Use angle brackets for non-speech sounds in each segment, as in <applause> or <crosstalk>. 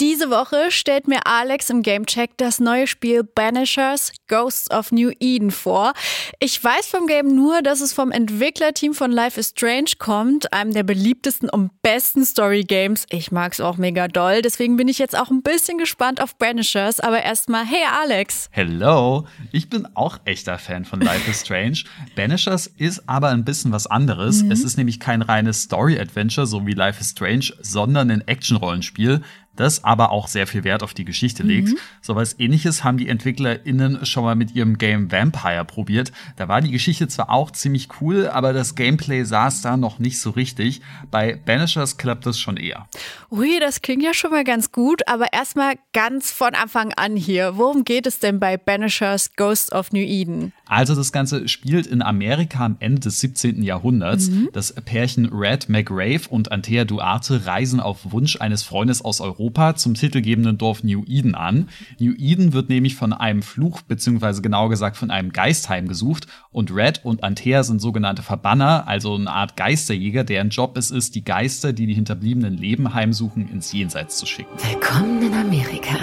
Diese Woche stellt mir Alex im Gamecheck das neue Spiel Banishers Ghosts of New Eden vor. Ich weiß vom Game nur, dass es vom Entwicklerteam von Life is Strange kommt, einem der beliebtesten und besten Story Games. Ich mag es auch mega doll, deswegen bin ich jetzt auch ein bisschen gespannt auf Banishers. Aber erstmal, hey Alex. Hello, ich bin auch echter Fan von Life is Strange. <laughs> Banishers ist aber ein bisschen was anderes. Mhm. Es ist nämlich kein reines Story-Adventure, so wie Life is Strange, sondern ein Action-Rollenspiel das aber auch sehr viel Wert auf die Geschichte legt. Mhm. So was ähnliches haben die EntwicklerInnen schon mal mit ihrem Game Vampire probiert. Da war die Geschichte zwar auch ziemlich cool, aber das Gameplay saß da noch nicht so richtig. Bei Banishers klappt das schon eher. Ui, das klingt ja schon mal ganz gut, aber erstmal ganz von Anfang an hier. Worum geht es denn bei Banishers Ghost of New Eden? Also das Ganze spielt in Amerika am Ende des 17. Jahrhunderts. Mhm. Das Pärchen Red McRae und Antea Duarte reisen auf Wunsch eines Freundes aus Europa zum titelgebenden Dorf New Eden an. New Eden wird nämlich von einem Fluch beziehungsweise genau gesagt von einem Geist heimgesucht und Red und Antea sind sogenannte Verbanner, also eine Art Geisterjäger, deren Job es ist, die Geister, die die Hinterbliebenen Leben heimsuchen, ins Jenseits zu schicken. Willkommen in Amerika.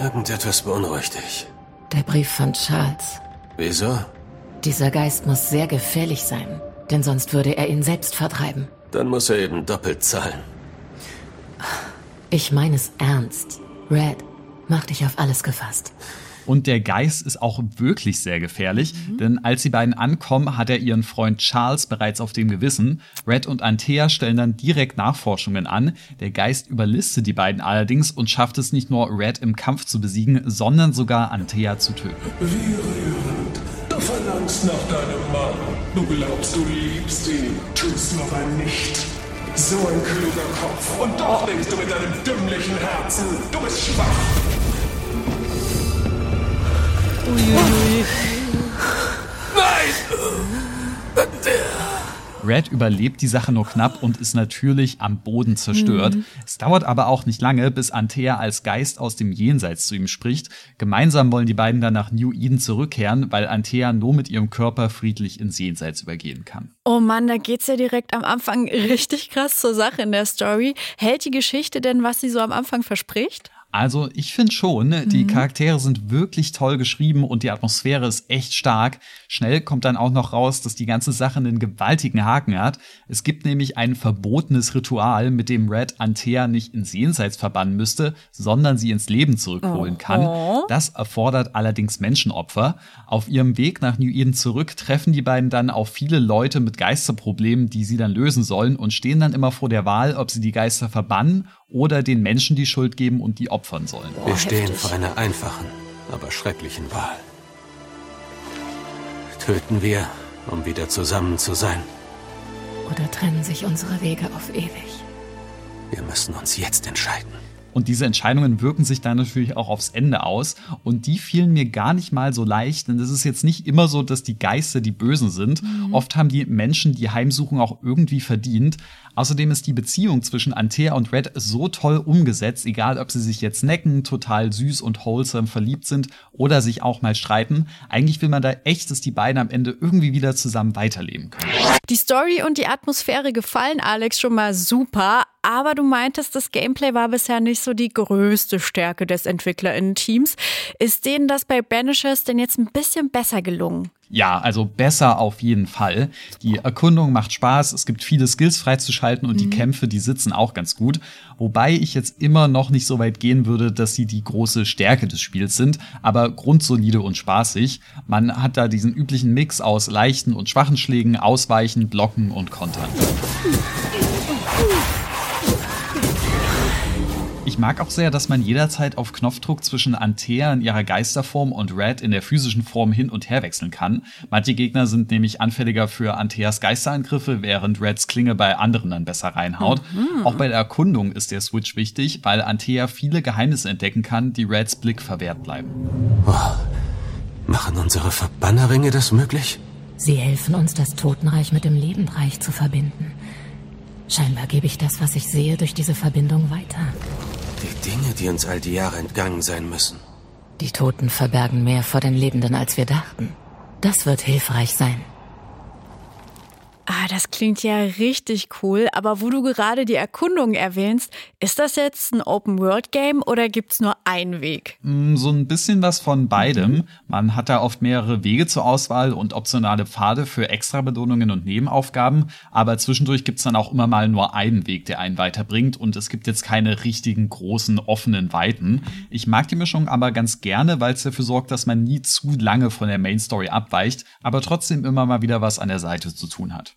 Irgendetwas beunruhigt dich. Der Brief von Charles. Wieso? Dieser Geist muss sehr gefährlich sein, denn sonst würde er ihn selbst vertreiben. Dann muss er eben doppelt zahlen. Ich meine es ernst. Red, mach dich auf alles gefasst. Und der Geist ist auch wirklich sehr gefährlich, mhm. denn als die beiden ankommen, hat er ihren Freund Charles bereits auf dem Gewissen. Red und Antea stellen dann direkt Nachforschungen an. Der Geist überlistet die beiden allerdings und schafft es nicht nur Red im Kampf zu besiegen, sondern sogar Antea zu töten. Wie rührend. Du verlangst nach deinem Mann. Du glaubst, du liebst ihn, tust du aber nicht. So ein kluger Kopf. Und doch denkst du mit deinem dümmlichen Herzen, du bist schwach. Uiuiui. Nein! Red überlebt die Sache nur knapp und ist natürlich am Boden zerstört. Mhm. Es dauert aber auch nicht lange, bis Antea als Geist aus dem Jenseits zu ihm spricht. Gemeinsam wollen die beiden dann nach New Eden zurückkehren, weil Antea nur mit ihrem Körper friedlich ins Jenseits übergehen kann. Oh Mann, da geht's ja direkt am Anfang <laughs> richtig krass zur Sache in der Story. Hält die Geschichte denn, was sie so am Anfang verspricht? Also ich finde schon, ne, die mhm. Charaktere sind wirklich toll geschrieben und die Atmosphäre ist echt stark. Schnell kommt dann auch noch raus, dass die ganze Sache einen gewaltigen Haken hat. Es gibt nämlich ein verbotenes Ritual, mit dem Red Antea nicht ins Jenseits verbannen müsste, sondern sie ins Leben zurückholen oh. kann. Das erfordert allerdings Menschenopfer. Auf ihrem Weg nach New Eden zurück treffen die beiden dann auf viele Leute mit Geisterproblemen, die sie dann lösen sollen und stehen dann immer vor der Wahl, ob sie die Geister verbannen oder den Menschen die Schuld geben und die opfern sollen. Wir stehen vor einer einfachen, aber schrecklichen Wahl. Töten wir, um wieder zusammen zu sein? Oder trennen sich unsere Wege auf ewig? Wir müssen uns jetzt entscheiden. Und diese Entscheidungen wirken sich dann natürlich auch aufs Ende aus. Und die fielen mir gar nicht mal so leicht, denn es ist jetzt nicht immer so, dass die Geister die Bösen sind. Mhm. Oft haben die Menschen die Heimsuchung auch irgendwie verdient. Außerdem ist die Beziehung zwischen Antea und Red so toll umgesetzt, egal ob sie sich jetzt necken, total süß und wholesome verliebt sind oder sich auch mal streiten. Eigentlich will man da echt, dass die beiden am Ende irgendwie wieder zusammen weiterleben können. Die Story und die Atmosphäre gefallen Alex schon mal super, aber du meintest, das Gameplay war bisher nicht so die größte Stärke des EntwicklerInnen-Teams. Ist denen das bei Banishers denn jetzt ein bisschen besser gelungen? Ja, also besser auf jeden Fall. Die Erkundung macht Spaß, es gibt viele Skills freizuschalten und mhm. die Kämpfe, die sitzen auch ganz gut. Wobei ich jetzt immer noch nicht so weit gehen würde, dass sie die große Stärke des Spiels sind, aber grundsolide und spaßig. Man hat da diesen üblichen Mix aus leichten und schwachen Schlägen, Ausweichen, Blocken und Kontern. Ich mag auch sehr, dass man jederzeit auf Knopfdruck zwischen Antea in ihrer Geisterform und Red in der physischen Form hin und her wechseln kann. Manche Gegner sind nämlich anfälliger für Anteas Geisterangriffe, während Reds Klinge bei anderen dann besser reinhaut. Mhm. Auch bei der Erkundung ist der Switch wichtig, weil Antea viele Geheimnisse entdecken kann, die Reds Blick verwehrt bleiben. Oh. Machen unsere Verbannerringe das möglich? Sie helfen uns, das Totenreich mit dem Lebenreich zu verbinden. Scheinbar gebe ich das, was ich sehe, durch diese Verbindung weiter. Die Dinge, die uns all die Jahre entgangen sein müssen. Die Toten verbergen mehr vor den Lebenden, als wir dachten. Das wird hilfreich sein. Das klingt ja richtig cool. Aber wo du gerade die Erkundung erwähnst, ist das jetzt ein Open-World-Game oder gibt es nur einen Weg? Mm, so ein bisschen was von beidem. Man hat da oft mehrere Wege zur Auswahl und optionale Pfade für Extrabelohnungen und Nebenaufgaben. Aber zwischendurch gibt es dann auch immer mal nur einen Weg, der einen weiterbringt. Und es gibt jetzt keine richtigen großen offenen Weiten. Ich mag die Mischung aber ganz gerne, weil es dafür sorgt, dass man nie zu lange von der Main Story abweicht, aber trotzdem immer mal wieder was an der Seite zu tun hat.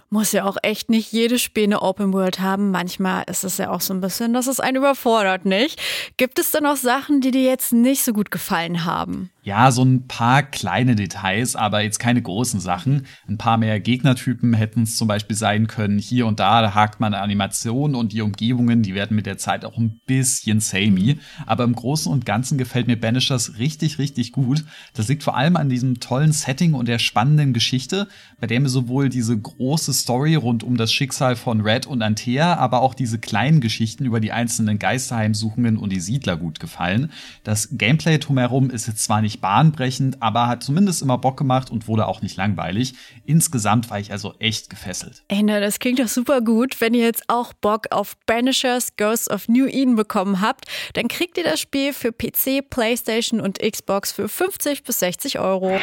Muss ja auch echt nicht jedes Spiel eine Open World haben. Manchmal ist es ja auch so ein bisschen, dass es einen überfordert, nicht? Gibt es denn auch Sachen, die dir jetzt nicht so gut gefallen haben? Ja, so ein paar kleine Details, aber jetzt keine großen Sachen. Ein paar mehr Gegnertypen hätten es zum Beispiel sein können. Hier und da, da hakt man Animationen und die Umgebungen, die werden mit der Zeit auch ein bisschen samey. Aber im Großen und Ganzen gefällt mir Banishers richtig, richtig gut. Das liegt vor allem an diesem tollen Setting und der spannenden Geschichte, bei der mir sowohl diese große Story rund um das Schicksal von Red und Antea, aber auch diese kleinen Geschichten über die einzelnen Geisterheimsuchungen und die Siedler gut gefallen. Das Gameplay drumherum ist jetzt zwar nicht nicht bahnbrechend, aber hat zumindest immer Bock gemacht und wurde auch nicht langweilig. Insgesamt war ich also echt gefesselt. Ey, na, das klingt doch super gut. Wenn ihr jetzt auch Bock auf Banishers Ghosts of New Eden bekommen habt, dann kriegt ihr das Spiel für PC, PlayStation und Xbox für 50 bis 60 Euro.